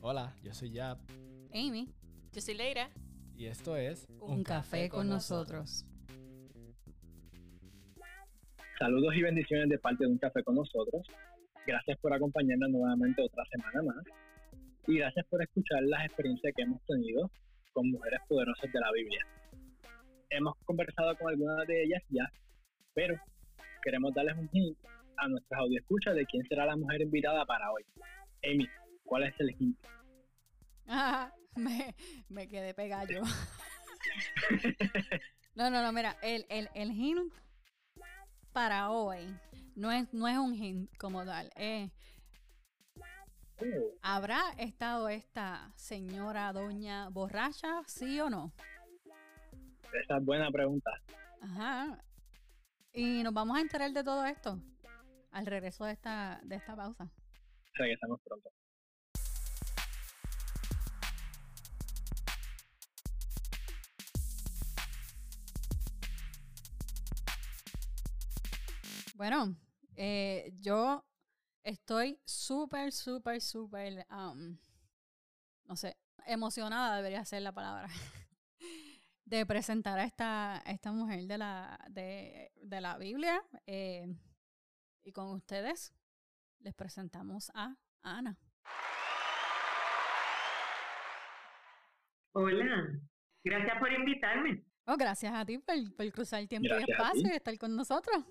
Hola, yo soy Yap Amy. Yo soy Leira. y esto es Un, café, con nosotros. Saludos y bendiciones de parte de Un Café con nosotros. Gracias por acompañarnos nuevamente otra semana más. Y gracias por escuchar las experiencias que hemos tenido con mujeres poderosas de la Biblia. Hemos conversado con algunas de ellas ya, pero queremos darles un hint a nuestras escuchas de quién será la mujer invitada para hoy. Amy, ¿cuál es el hint? Ah, me, me quedé pegado yo. No, no, no, mira, el, el, el hint para hoy no es, no es un hint como tal. eh, Oh, ¿Habrá estado esta señora doña borracha, sí o no? esa es buena pregunta. Ajá. Y nos vamos a enterar de todo esto al regreso de esta, de esta pausa. Regresamos pronto. Bueno, eh, yo estoy súper, súper, súper, um, no sé, emocionada debería ser la palabra, de presentar a esta, a esta mujer de la, de, de la Biblia. eh, y con ustedes les presentamos a Ana. Hola, gracias por invitarme. Oh, gracias a ti por, por cruzar el tiempo Gracias y espacio y estar con nosotros.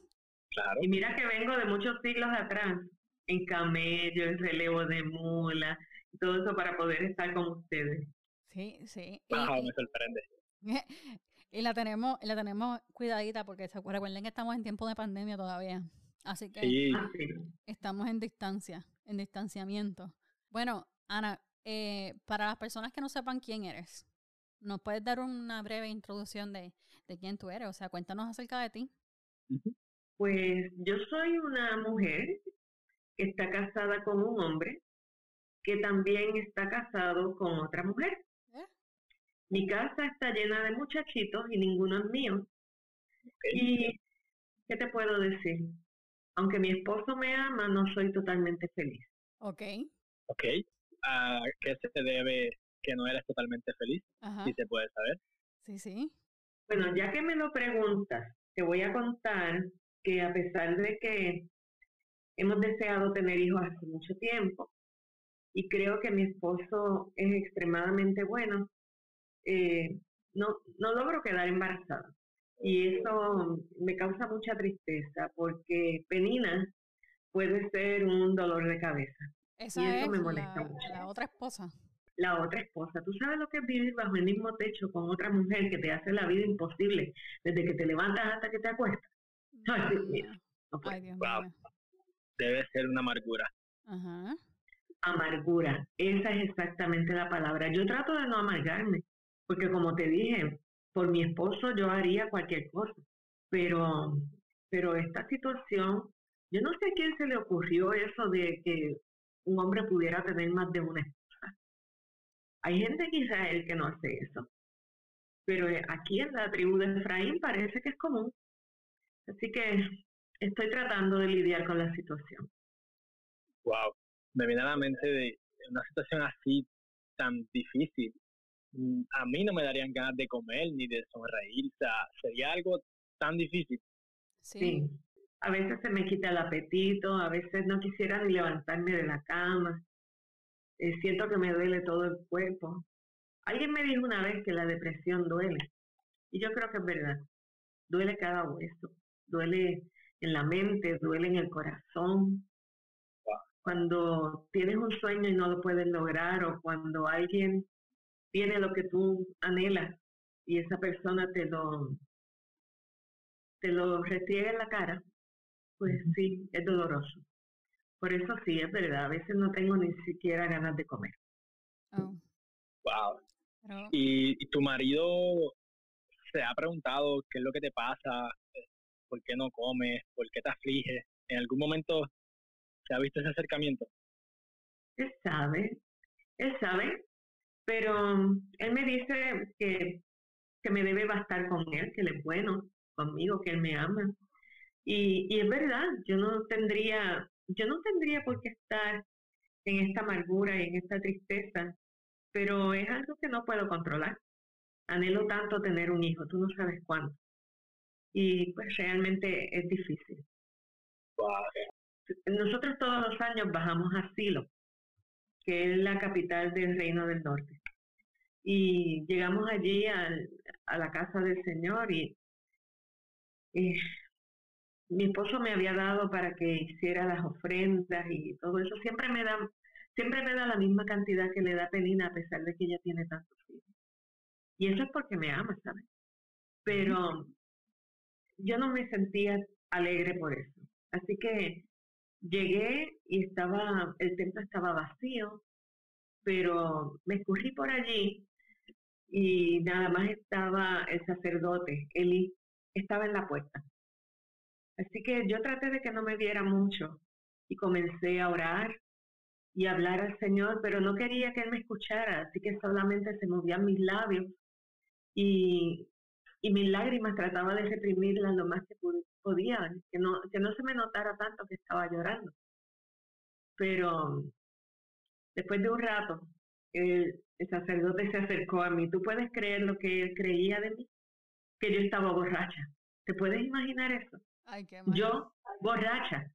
Claro. Y mira que vengo de muchos siglos atrás, en camello, en relevo de mula, todo eso para poder estar con ustedes. Sí, sí. Y- Wow, y- me sorprende. Y la tenemos, la tenemos cuidadita porque se recuerden que estamos en tiempo de pandemia todavía. Así que Sí, Así. estamos en distancia, en distanciamiento. Bueno, Ana, eh, para las personas que no sepan quién eres, ¿nos puedes dar una breve introducción de, de quién tú eres? O sea, cuéntanos acerca de ti. Pues yo soy una mujer que está casada con un hombre que también está casado con otra mujer. ¿Eh? Mi casa está llena de muchachitos y ninguno es mío. ¿Y qué te puedo decir? Aunque mi esposo me ama, no soy totalmente feliz. Ok. Ok. ¿A qué se te debe que no eres totalmente feliz? Ajá. Si se puede saber. Sí, sí. Bueno, ya que me lo preguntas, te voy a contar que a pesar de que hemos deseado tener hijos hace mucho tiempo y creo que mi esposo es extremadamente bueno, eh, no, no logro quedar embarazada. Y eso me causa mucha tristeza porque Penina puede ser un dolor de cabeza. Esa eso es me molesta la, mucho. la otra esposa. La otra esposa, ¿tú sabes lo que es vivir bajo el mismo techo con otra mujer que te hace la vida imposible desde que te levantas hasta que te acuestas? Ay, Dios mío. No puedo. Ay, Dios Wow. mío. Debe ser una amargura. Ajá. Amargura, esa es exactamente la palabra. Yo trato de no amargarme, porque como te dije, por mi esposo yo haría cualquier cosa, pero, pero esta situación, yo no sé a quién se le ocurrió eso de que un hombre pudiera tener más de una esposa. Hay gente en Israel que no hace eso, pero aquí en la tribu de Efraín parece que es común. Así que estoy tratando de lidiar con la situación. Wow. Me viene a la mente de una situación así tan difícil. Mm, A mí no me darían ganas de comer ni de sonreír. O sea, sería algo tan difícil. Sí. Sí. A veces se me quita el apetito, a veces no quisiera ni levantarme de la cama. Eh, siento que me duele todo el cuerpo. Alguien me dijo una vez que la depresión duele. Y yo creo que es verdad. Duele cada hueso. Duele en la mente, duele en el corazón. Cuando tienes un sueño y no lo puedes lograr o cuando alguien tiene lo que tú anhelas y esa persona te lo, te lo restriega en la cara, pues sí, es doloroso. Por eso sí, es verdad, a veces no tengo ni siquiera ganas de comer. Oh, Wow. pero- Y, y tu marido se ha preguntado qué es lo que te pasa, por qué no comes, por qué te afliges. ¿En algún momento se ha visto ese acercamiento? Él sabe, él sabe, pero mm, él me dice que, que me debe bastar con él, que él es bueno conmigo, que él me ama. Y, y es verdad, yo no tendría, yo no tendría por qué estar en esta amargura y en esta tristeza, pero es algo que no puedo controlar. Anhelo tanto tener un hijo, tú no sabes cuánto. Y pues realmente es difícil. Nosotros todos los años bajamos a Silo, que es la capital del Reino del Norte. Y llegamos allí al, a la casa del Señor y, y mi esposo me había dado para que hiciera las ofrendas y todo eso. Siempre me da, siempre me da la misma cantidad que le da Pelina a pesar de que ella tiene tantos hijos. Y eso es porque me ama, ¿sabes? Pero yo no me sentía alegre por eso. Así que llegué y estaba, el templo estaba vacío, pero me escurrí por allí y nada más estaba el sacerdote, Eli, estaba en la puerta. Así que yo traté de que no me viera mucho y comencé a orar y hablar al Señor, pero no quería que Él me escuchara, así que solamente se movían mis labios y, y mis lágrimas trataba de reprimirlas lo más que podía, que no, que no se me notara tanto que estaba llorando. Pero después de un rato, el, el sacerdote se acercó a mí. ¿Tú puedes creer lo que él creía de mí? Que yo estaba borracha. ¿Te puedes imaginar eso? yo, borracha.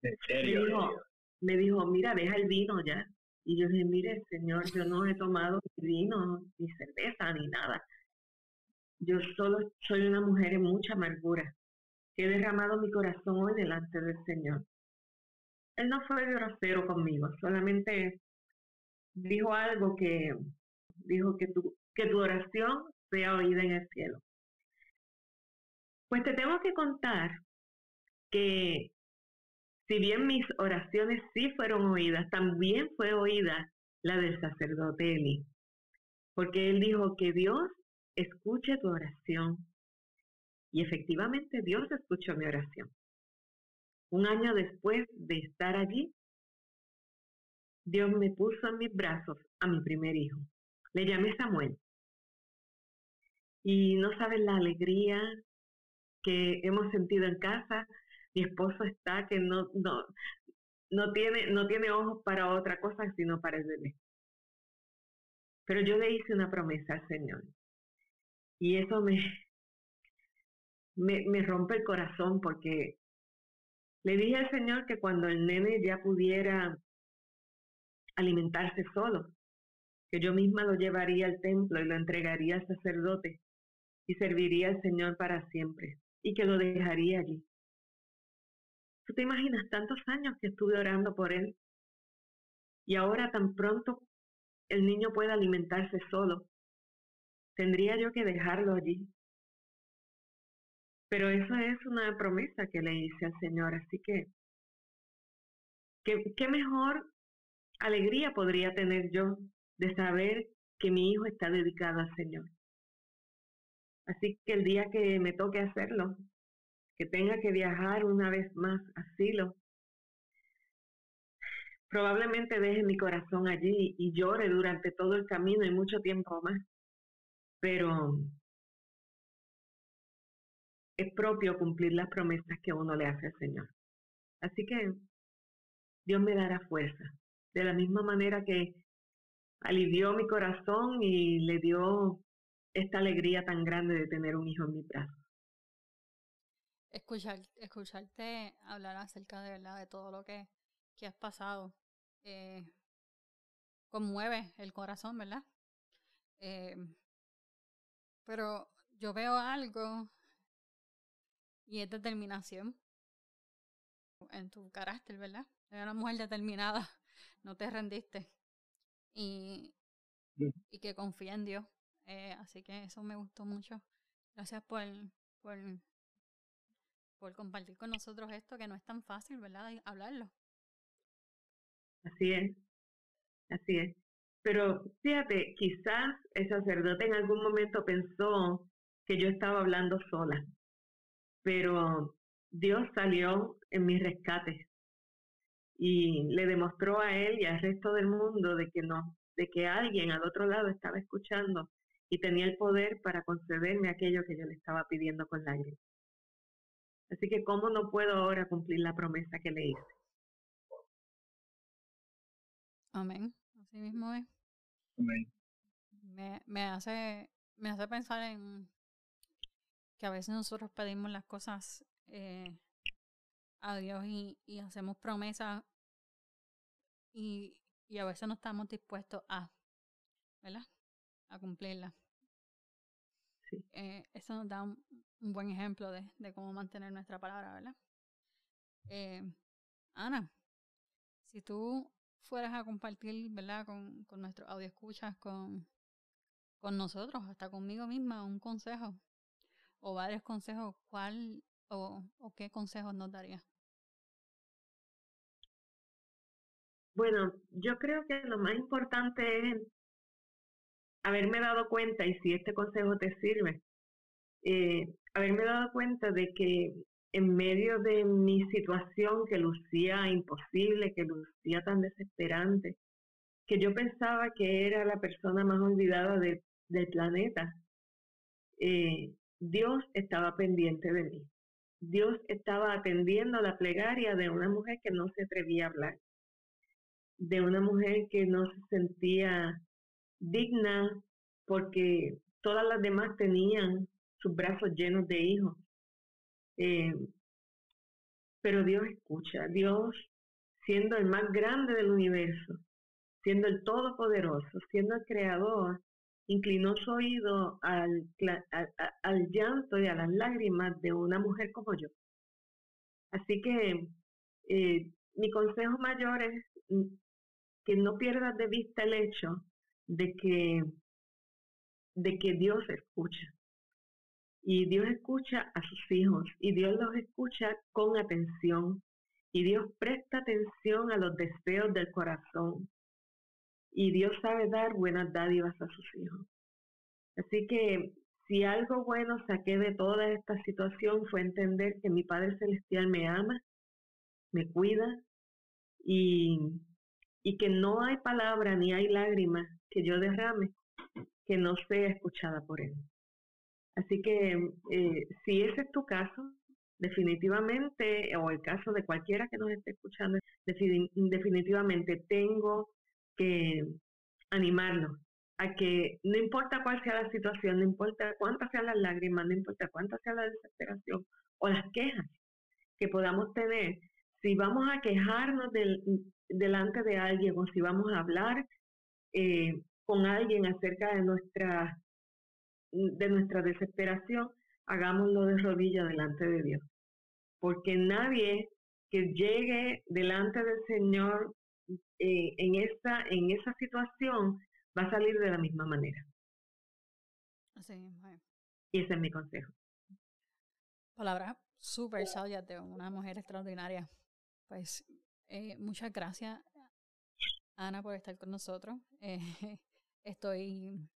¿En serio? Me dijo, me dijo, mira, deja el vino ya. Y yo dije, mire, señor, yo no he tomado vino, ni cerveza, ni nada. Yo solo soy una mujer en mucha amargura, he derramado mi corazón hoy delante del Señor. Él no fue grosero conmigo, solamente dijo algo que dijo que tu, que tu oración sea oída en el cielo. Pues te tengo que contar que si bien mis oraciones sí fueron oídas, también fue oída la del sacerdote Eli, porque él dijo que Dios escuche tu oración. Y efectivamente Dios escuchó mi oración. Un año después de estar allí, Dios me puso en mis brazos a mi primer hijo. Le llamé Samuel. Y no saben la alegría que hemos sentido en casa mi esposo está que no, no, no, tiene, no tiene ojos para otra cosa sino para el bebé. Pero yo le hice una promesa al Señor. Y eso me, me, me rompe el corazón porque le dije al Señor que cuando el nene ya pudiera alimentarse solo, que yo misma lo llevaría al templo y lo entregaría al sacerdote y serviría al Señor para siempre y que lo dejaría allí. ¿Tú te imaginas tantos años que estuve orando por él? Y ahora tan pronto el niño puede alimentarse solo. Tendría yo que dejarlo allí. Pero eso es una promesa que le hice al Señor, así que ¿qué, mejor alegría podría tener yo de saber que mi hijo está dedicado al Señor. Así que el día que me toque hacerlo, que tenga que viajar una vez más a Silo. Probablemente deje mi corazón allí y llore durante todo el camino y mucho tiempo más. Pero es propio cumplir las promesas que uno le hace al Señor. Así que Dios me dará fuerza. De la misma manera que alivió mi corazón y le dio esta alegría tan grande de tener un hijo en mi brazos. Escuchar, escucharte hablar acerca de verdad de todo lo que, que has pasado eh, conmueve el corazón, ¿verdad? Eh, pero yo veo algo y es determinación en tu carácter, ¿verdad? Eres una mujer determinada, no te rendiste y, y que confía en Dios. Eh, así que eso me gustó mucho. Gracias por, por por compartir con nosotros esto que no es tan fácil, ¿verdad? Hablarlo. Así es, así es. Pero fíjate, quizás el sacerdote en algún momento pensó que yo estaba hablando sola, pero Dios salió en mi rescate y le demostró a él y al resto del mundo de que no, de que alguien al otro lado estaba escuchando y tenía el poder para concederme aquello que yo le estaba pidiendo con lágrimas. Así que, ¿cómo no puedo ahora cumplir la promesa que le hice? Amén. Así mismo es. Me, me, hace, me hace pensar en que a veces nosotros pedimos las cosas eh, a Dios y, y hacemos promesas y, y a veces no estamos dispuestos a, ¿verdad? A cumplirlas. Sí. Eh, eso nos da un, un buen ejemplo de, de, cómo mantener nuestra palabra, ¿verdad? Eh, Ana, si tú fueras a compartir, ¿verdad? Con, con nuestros escuchas, con, con nosotros, hasta conmigo misma, un consejo o varios consejos, ¿cuál o, o qué consejos nos darías? Bueno, yo creo que lo más importante es haberme dado cuenta, y si este consejo te sirve, eh, haberme dado cuenta de que en medio de mi situación que lucía imposible, que lucía tan desesperante, que yo pensaba que era la persona más olvidada de, del planeta, eh, Dios estaba pendiente de mí. Dios estaba atendiendo la plegaria de una mujer que no se atrevía a hablar, de una mujer que no se sentía digna porque todas las demás tenían sus brazos llenos de hijos. Eh, pero Dios escucha, Dios siendo el más grande del universo, siendo el todopoderoso, siendo el creador, inclinó su oído al, al, llanto y a las lágrimas de una mujer como yo. Así que eh, mi consejo mayor es que no pierdas de vista el hecho de que, de que Dios escucha. Y Dios escucha a sus hijos y Dios los escucha con atención. Y Dios presta atención a los deseos del corazón. Y Dios sabe dar buenas dádivas a sus hijos. Así que si algo bueno saqué de toda esta situación fue entender que mi Padre Celestial me ama, me cuida y, y que no hay palabra ni hay lágrimas que yo derrame que no sea escuchada por Él. Así que eh, si ese es tu caso, definitivamente, o el caso de cualquiera que nos esté escuchando, definitivamente tengo que animarlo a que no importa cuál sea la situación, no importa cuántas sean las lágrimas, no importa cuánta sea la desesperación o las quejas que podamos tener, si vamos a quejarnos del, delante de alguien o si vamos a hablar eh, con alguien acerca de nuestra de nuestra desesperación, hagámoslo de rodillas delante de Dios. Porque nadie que llegue delante del Señor eh, en, esa, en esa situación va a salir de la misma manera. Así Y ese es mi consejo. Palabra súper sabia de una mujer extraordinaria. Pues eh, muchas gracias, Ana, por estar con nosotros. Eh, estoy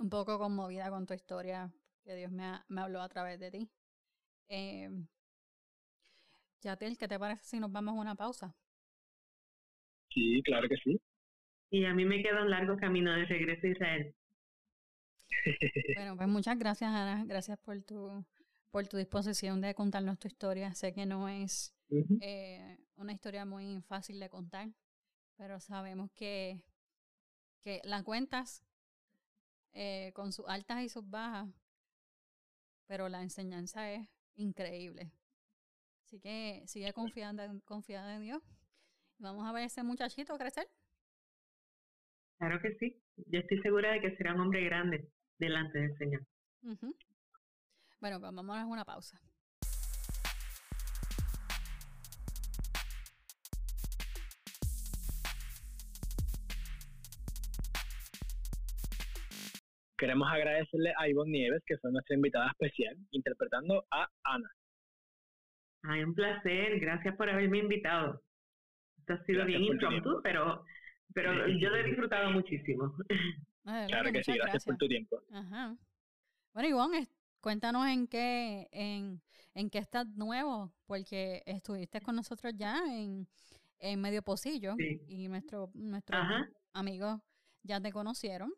un poco conmovida con tu historia, que Dios me, ha, me habló a través de ti. Eh, Yatel, ¿qué te parece si nos vamos a una pausa? Sí, claro que sí. Y a mí me queda un largo camino de regreso a Israel. bueno, pues muchas gracias, Ana. Gracias por tu, por tu disposición de contarnos tu historia. Sé que no es uh -huh. eh, una historia muy fácil de contar, pero sabemos que, que la cuentas eh, con sus altas y sus bajas, pero la enseñanza es increíble. Así que sigue confiando, confiando en Dios. Vamos a ver ese muchachito crecer. Claro que sí. Yo estoy segura de que será un hombre grande delante del Señor. Uh -huh. Bueno, pues vamos a una pausa. Queremos agradecerle a Ivonne Nieves, que fue nuestra invitada especial, interpretando a Ana. Ay, un placer. Gracias por haberme invitado. Esto ha sido gracias bien impromptu, pero, pero yo lo he disfrutado muchísimo. Ay, claro que sí, gracias, gracias, por tu tiempo. Ajá. Bueno, Ivonne, cuéntanos en qué, en, en qué estás nuevo, porque estuviste con nosotros ya en, en Medio Pocillo sí. y nuestro, nuestros amigos ya te conocieron.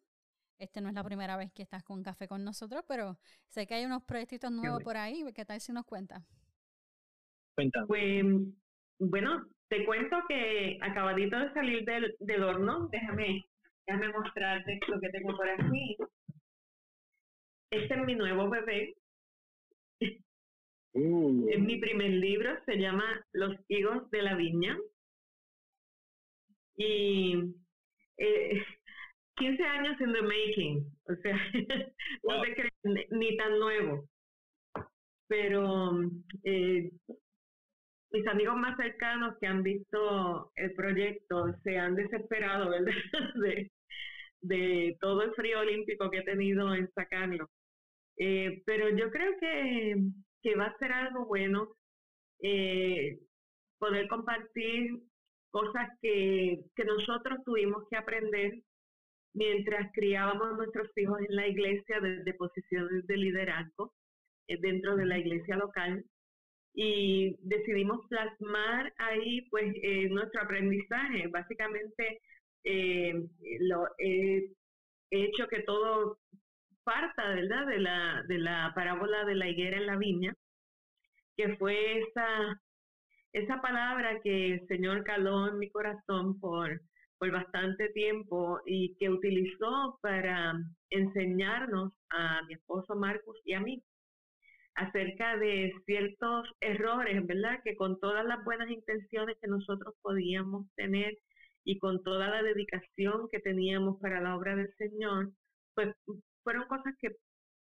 Este no es la primera vez que estás con café con nosotros, pero sé que hay unos proyectitos nuevos por ahí. ¿Qué tal si nos cuentas? Cuéntame. Pues, bueno, te cuento que acabadito de salir del, del horno, déjame, déjame mostrarte lo que tengo por aquí. Este es mi nuevo bebé. Es mi primer libro, se llama Los higos de la viña. Y eh, 15 años in the making, o sea, no te crees ni- ni tan nuevo. Pero eh, mis amigos más cercanos que han visto el proyecto se han desesperado, ¿verdad? De, de todo el frío olímpico que he tenido en sacarlo. Eh, pero yo creo que, que va a ser algo bueno eh, poder compartir cosas que, que nosotros tuvimos que aprender mientras criábamos a nuestros hijos en la iglesia desde posiciones de liderazgo eh, dentro de la iglesia local y decidimos plasmar ahí pues eh, nuestro aprendizaje. Básicamente eh, lo he hecho que todo parta, ¿verdad? De la, de la parábola de la higuera en la viña, que fue esa, esa palabra que el Señor caló en mi corazón por, por bastante tiempo y que utilizó para enseñarnos a mi esposo Marcus y a mí acerca de ciertos errores, ¿verdad? Que con todas las buenas intenciones que nosotros podíamos tener y con toda la dedicación que teníamos para la obra del Señor, pues fueron cosas que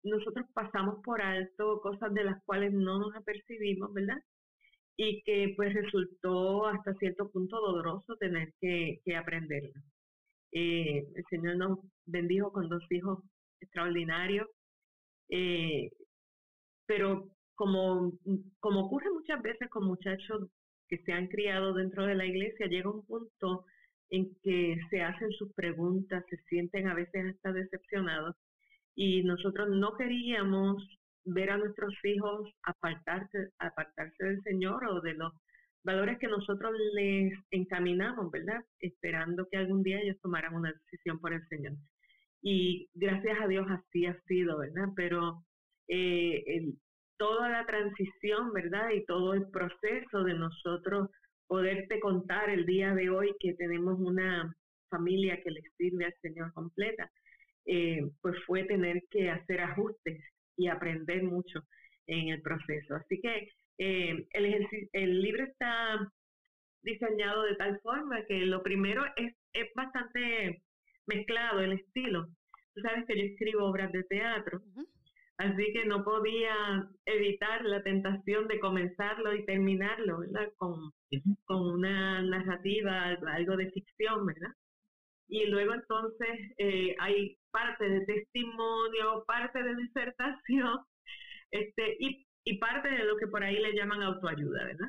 nosotros pasamos por alto, cosas de las cuales no nos apercibimos, ¿verdad? Y que pues resultó hasta cierto punto doloroso tener que, que aprenderlo. Eh, el Señor nos bendijo con dos hijos extraordinarios, eh, pero como, como ocurre muchas veces con muchachos que se han criado dentro de la iglesia, llega un punto en que se hacen sus preguntas, se sienten a veces hasta decepcionados y nosotros no queríamos ver a nuestros hijos apartarse, apartarse del Señor o de los valores que nosotros les encaminamos, ¿verdad? Esperando que algún día ellos tomaran una decisión por el Señor. Y gracias a Dios así ha sido, ¿verdad? Pero eh, toda la transición, ¿verdad? Y todo el proceso de nosotros poderte contar el día de hoy que tenemos una familia que le sirve al Señor completa, eh, pues fue tener que hacer ajustes y aprender mucho en el proceso. Así que eh, el, el, libro está diseñado de tal forma que lo primero es, es bastante mezclado el estilo. Tú sabes que yo escribo obras de teatro, uh -huh. así que no podía evitar la tentación de comenzarlo y terminarlo, ¿verdad? Con, uh -huh. con una narrativa, algo de ficción, ¿verdad? Y luego entonces eh, hay parte de testimonio, parte de disertación, este, y, y parte de lo que por ahí le llaman autoayuda, ¿verdad?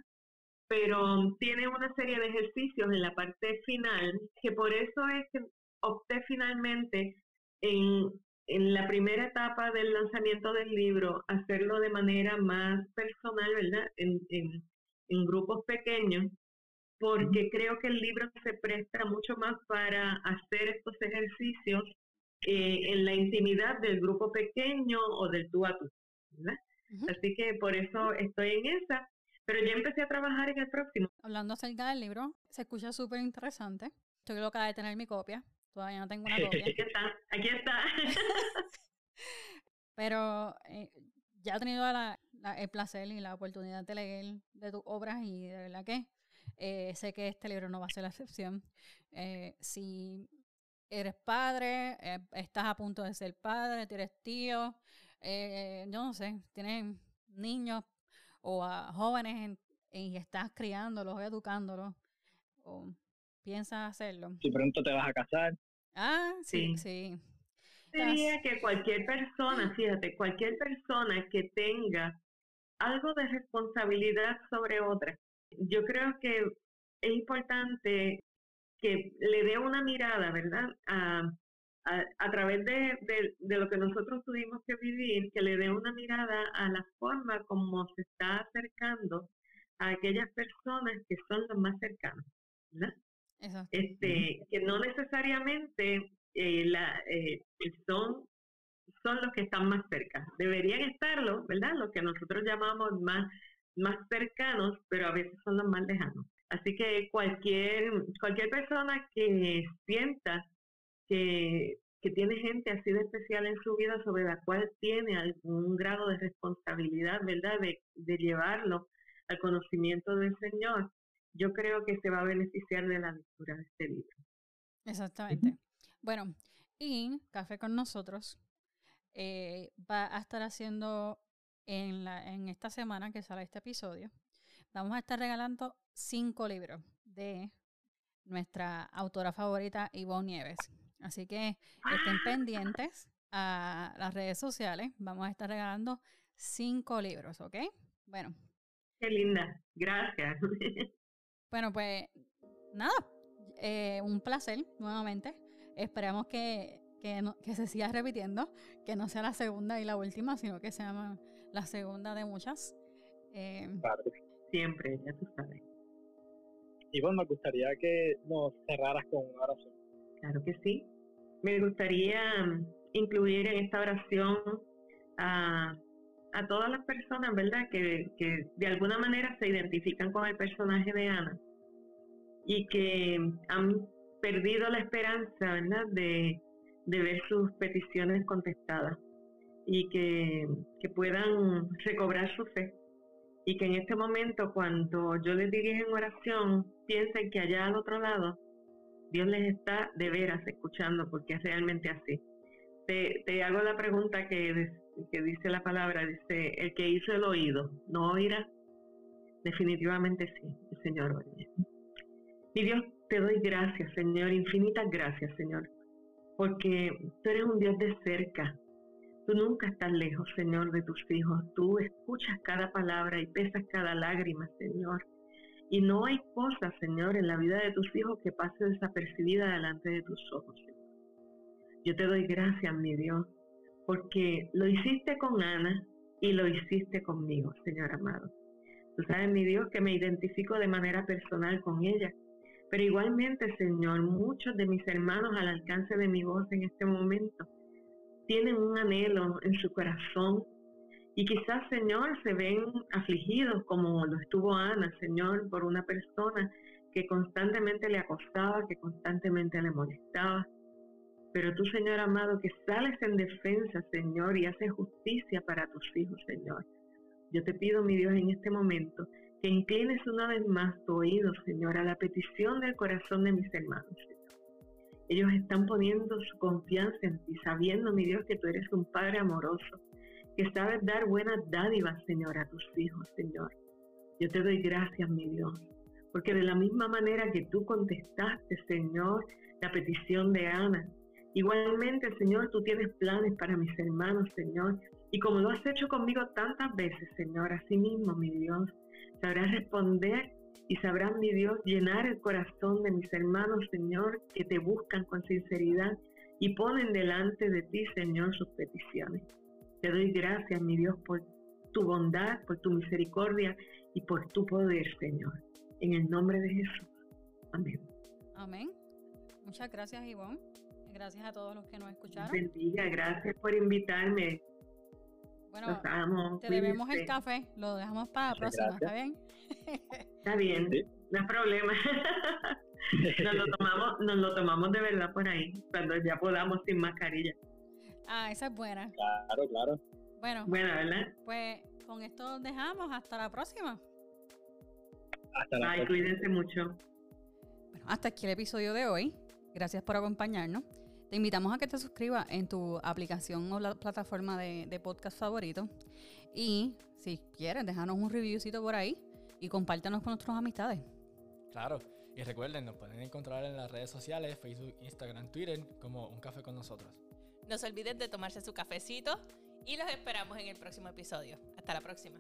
Pero tiene una serie de ejercicios en la parte final, que por eso es que opté finalmente en, en la primera etapa del lanzamiento del libro, hacerlo de manera más personal, ¿verdad? En, en, en grupos pequeños, porque creo que el libro se presta mucho más para hacer estos ejercicios eh, en la intimidad del grupo pequeño o del tú a tú, ¿verdad? Así que por eso estoy en esa, pero ya empecé a trabajar en el próximo. Hablando acerca del libro, se escucha súper interesante. Estoy loca de tener mi copia. Todavía no tengo una copia. Aquí está, aquí está. pero eh, ya he tenido la, la, el placer y la oportunidad de leer de tus obras y de verdad que eh, sé que este libro no va a ser la excepción. Eh, si eres padre, eh, estás a punto de ser padre, tienes tío, eh, yo no sé, tienes niños o a jóvenes en, y estás criándolos o educándolos, o piensas hacerlo. Si pronto te vas a casar. Ah, sí, sí. sí. Diría que cualquier persona, fíjate, cualquier persona que tenga algo de responsabilidad sobre otra, yo creo que es importante que le dé una mirada, ¿verdad? A, a, a través de, de, de, lo que nosotros tuvimos que vivir, que le dé una mirada a la forma como se está acercando a aquellas personas que son los más cercanos, ¿verdad? Exacto. Este, que no necesariamente eh, la, eh, son, son los que están más cerca. Deberían estarlo, ¿verdad? Los que nosotros llamamos más más cercanos, pero a veces son los más lejanos. Así que cualquier, cualquier persona que sienta que, que tiene gente así de especial en su vida sobre la cual tiene algún grado de responsabilidad, ¿verdad? De, de llevarlo al conocimiento del Señor, yo creo que se va a beneficiar de la lectura de este libro. Exactamente. Bueno, y Café con nosotros eh, va a estar haciendo en, la, en esta semana que sale este episodio, vamos a estar regalando cinco libros de nuestra autora favorita, Ivonne Nieves. Así que estén pendientes a las redes sociales. Vamos a estar regalando cinco libros, ¿ok? Bueno. Qué linda. Gracias. Bueno, pues nada, eh, un placer nuevamente. Esperamos que, que, que, se siga repitiendo, que no sea la segunda y la última, sino que sea la segunda de muchas. Eh, Siempre, ya tú sabes. Y bueno, me gustaría que nos cerraras con una oración. Claro que sí. Me gustaría mm, incluir en esta oración a, a todas las personas, ¿verdad?, que, que de alguna manera se identifican con el personaje de Ana y que han perdido la esperanza, ¿verdad?, de, de ver sus peticiones contestadas y que, que puedan recobrar su fe y que en este momento cuando yo les dirige en oración piensen que allá al otro lado Dios les está de veras escuchando porque es realmente así. Te, te hago la pregunta que, que dice la palabra, dice, el que hizo el oído, ¿no oirá? Definitivamente sí, el Señor oye. Mi Dios, te doy gracias, Señor, infinitas gracias, Señor, porque tú eres un Dios de cerca, Tú nunca estás lejos, Señor, de tus hijos. Tú escuchas cada palabra y pesas cada lágrima, Señor. Y no hay cosa, Señor, en la vida de tus hijos que pase desapercibida delante de tus ojos, Señor. Yo te doy gracias, mi Dios, porque lo hiciste con Ana y lo hiciste conmigo, Señor amado. Tú sabes, mi Dios, que me identifico de manera personal con ella. Pero igualmente, Señor, muchos de mis hermanos al alcance de mi voz en este momento tienen un anhelo en su corazón y quizás, Señor, se ven afligidos como lo estuvo Ana, Señor, por una persona que constantemente le acostaba, que constantemente le molestaba. Pero tú, Señor amado, que sales en defensa, Señor, y haces justicia para tus hijos, Señor. Yo te pido, mi Dios, en este momento, que inclines una vez más tu oído, Señor, a la petición del corazón de mis hermanos, ellos están poniendo su confianza en ti, sabiendo, mi Dios, que tú eres un Padre amoroso, que sabes dar buenas dádivas, Señor, a tus hijos, Señor. Yo te doy gracias, mi Dios, porque de la misma manera que tú contestaste, Señor, la petición de Ana, igualmente, Señor, tú tienes planes para mis hermanos, Señor, y como lo has hecho conmigo tantas veces, Señor, así mismo, mi Dios, sabrás responder y sabrán, mi Dios, llenar el corazón de mis hermanos, Señor, que te buscan con sinceridad y ponen delante de ti, Señor, sus peticiones. Te doy gracias, mi Dios, por tu bondad, por tu misericordia y por tu poder, Señor. En el nombre de Jesús. Amén. Amén. Muchas gracias, Ivonne. Gracias a todos los que nos escucharon. Bendiga, gracias por invitarme. Bueno, te debemos el café, lo dejamos para la próxima, ¿está bien? Está bien, no hay problema. nos, lo tomamos, nos lo tomamos de verdad por ahí, cuando ya podamos sin mascarilla. Ah, esa es buena. Claro, claro. Bueno, Buena, ¿verdad? pues con esto dejamos. Hasta la próxima. Hasta la Ay, próxima. cuídense mucho. Bueno, hasta aquí el episodio de hoy. Gracias por acompañarnos. Te invitamos a que te suscribas en tu aplicación o la plataforma de, de podcast favorito. Y si quieres, déjanos un reviewcito por ahí y compártanos con nuestras amistades. Claro. Y recuerden, nos pueden encontrar en las redes sociales, Facebook, Instagram, Twitter, como Un Café con nosotros. No se olviden de tomarse su cafecito y los esperamos en el próximo episodio. Hasta la próxima.